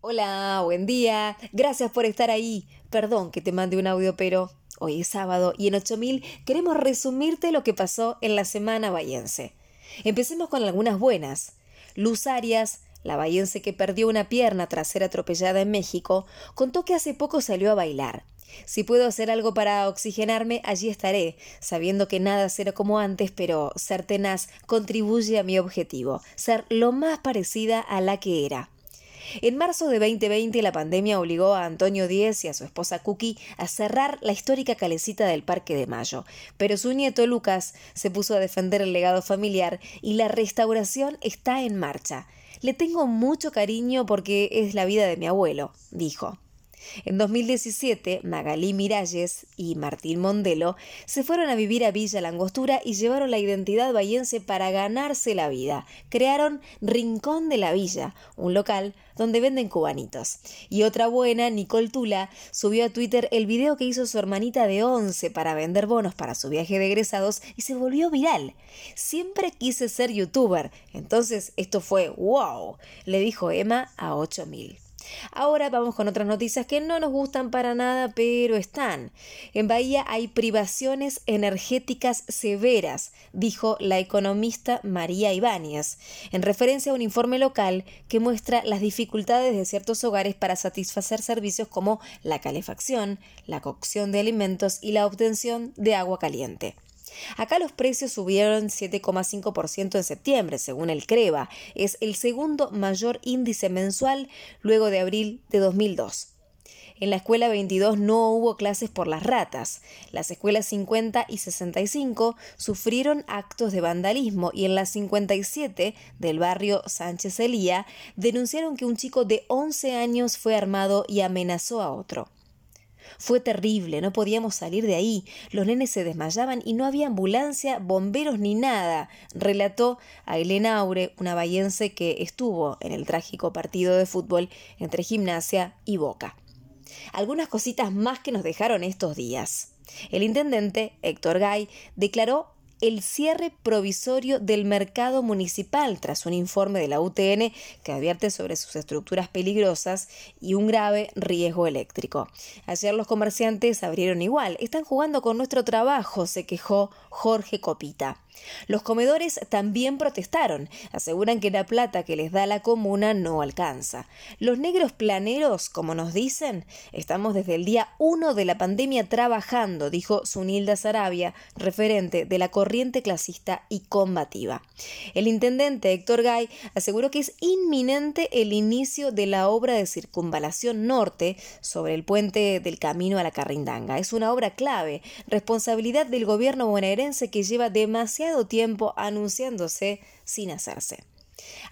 Hola, buen día. Gracias por estar ahí. Perdón que te mande un audio, pero hoy es sábado y en 8000 queremos resumirte lo que pasó en la semana bayense. Empecemos con algunas buenas. Luz Arias, la bayense que perdió una pierna tras ser atropellada en México, contó que hace poco salió a bailar. Si puedo hacer algo para oxigenarme, allí estaré, sabiendo que nada será como antes, pero ser tenaz contribuye a mi objetivo, ser lo más parecida a la que era. En marzo de 2020 la pandemia obligó a Antonio Díez y a su esposa Cookie a cerrar la histórica calecita del Parque de Mayo, pero su nieto Lucas se puso a defender el legado familiar y la restauración está en marcha. Le tengo mucho cariño porque es la vida de mi abuelo, dijo. En 2017, Magalí Miralles y Martín Mondelo se fueron a vivir a Villa Langostura y llevaron la identidad bahiense para ganarse la vida. Crearon Rincón de la Villa, un local donde venden cubanitos. Y otra buena, Nicole Tula, subió a Twitter el video que hizo su hermanita de 11 para vender bonos para su viaje de egresados y se volvió viral. Siempre quise ser youtuber, entonces esto fue wow, le dijo Emma a 8000. Ahora vamos con otras noticias que no nos gustan para nada, pero están. En Bahía hay privaciones energéticas severas, dijo la economista María Ibáñez, en referencia a un informe local que muestra las dificultades de ciertos hogares para satisfacer servicios como la calefacción, la cocción de alimentos y la obtención de agua caliente. Acá los precios subieron 7,5% en septiembre, según el CREVA. Es el segundo mayor índice mensual luego de abril de 2002. En la escuela 22 no hubo clases por las ratas. Las escuelas 50 y 65 sufrieron actos de vandalismo y en la 57 del barrio Sánchez Elía denunciaron que un chico de 11 años fue armado y amenazó a otro. Fue terrible, no podíamos salir de ahí. Los nenes se desmayaban y no había ambulancia, bomberos ni nada, relató a Elena Aure, una bahiense que estuvo en el trágico partido de fútbol entre Gimnasia y Boca. Algunas cositas más que nos dejaron estos días. El intendente, Héctor Gay, declaró el cierre provisorio del mercado municipal tras un informe de la UTN que advierte sobre sus estructuras peligrosas y un grave riesgo eléctrico. Ayer los comerciantes abrieron igual. Están jugando con nuestro trabajo, se quejó Jorge Copita. Los comedores también protestaron, aseguran que la plata que les da la comuna no alcanza. Los negros planeros, como nos dicen, estamos desde el día 1 de la pandemia trabajando, dijo Sunilda Sarabia, referente de la corriente clasista y combativa. El intendente Héctor Gay aseguró que es inminente el inicio de la obra de circunvalación norte sobre el puente del camino a la Carrindanga. Es una obra clave, responsabilidad del gobierno bonaerense que lleva demasiado tiempo anunciándose sin hacerse.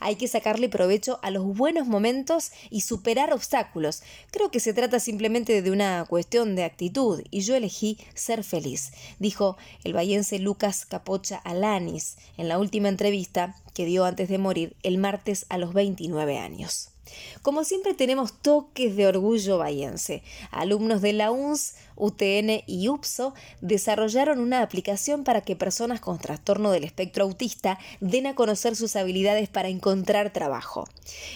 Hay que sacarle provecho a los buenos momentos y superar obstáculos. Creo que se trata simplemente de una cuestión de actitud y yo elegí ser feliz, dijo el bahiense Lucas Capocha Alanis en la última entrevista que dio antes de morir el martes a los 29 años. Como siempre tenemos toques de orgullo bahiense. Alumnos de la UNS, UTN y UPSO desarrollaron una aplicación para que personas con trastorno del espectro autista den a conocer sus habilidades para encontrar trabajo.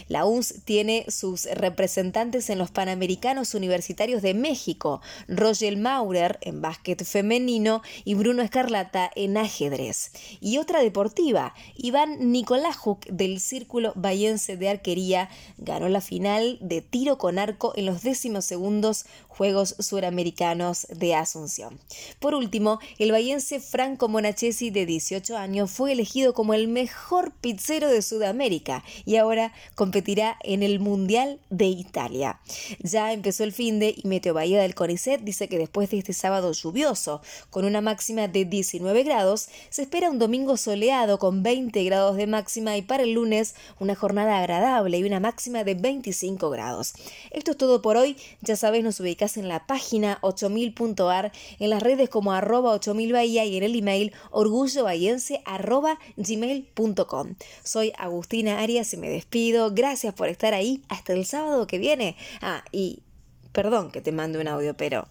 La UNS tiene sus representantes en los Panamericanos Universitarios de México, Roger Maurer en básquet femenino y Bruno Escarlata en ajedrez. Y otra deportiva, Iván Nicolajuk del Círculo Bahiense de Arquería ganó la final de tiro con arco en los décimos segundos Juegos Suramericanos de Asunción. Por último, el bahiense Franco Monachesi, de 18 años, fue elegido como el mejor pizzero de Sudamérica y ahora competirá en el Mundial de Italia. Ya empezó el fin de y Meteo Bahía del Conicet dice que después de este sábado lluvioso, con una máxima de 19 grados, se espera un domingo soleado con 20 grados de máxima y para el lunes una jornada agradable y una máxima de 25 grados. Esto es todo por hoy. Ya sabes, nos en la página 8000.ar, en las redes como arroba 8000 Bahía y en el email orgullobahiense arroba. Soy Agustina Arias y me despido. Gracias por estar ahí. Hasta el sábado que viene. Ah, y perdón que te mande un audio, pero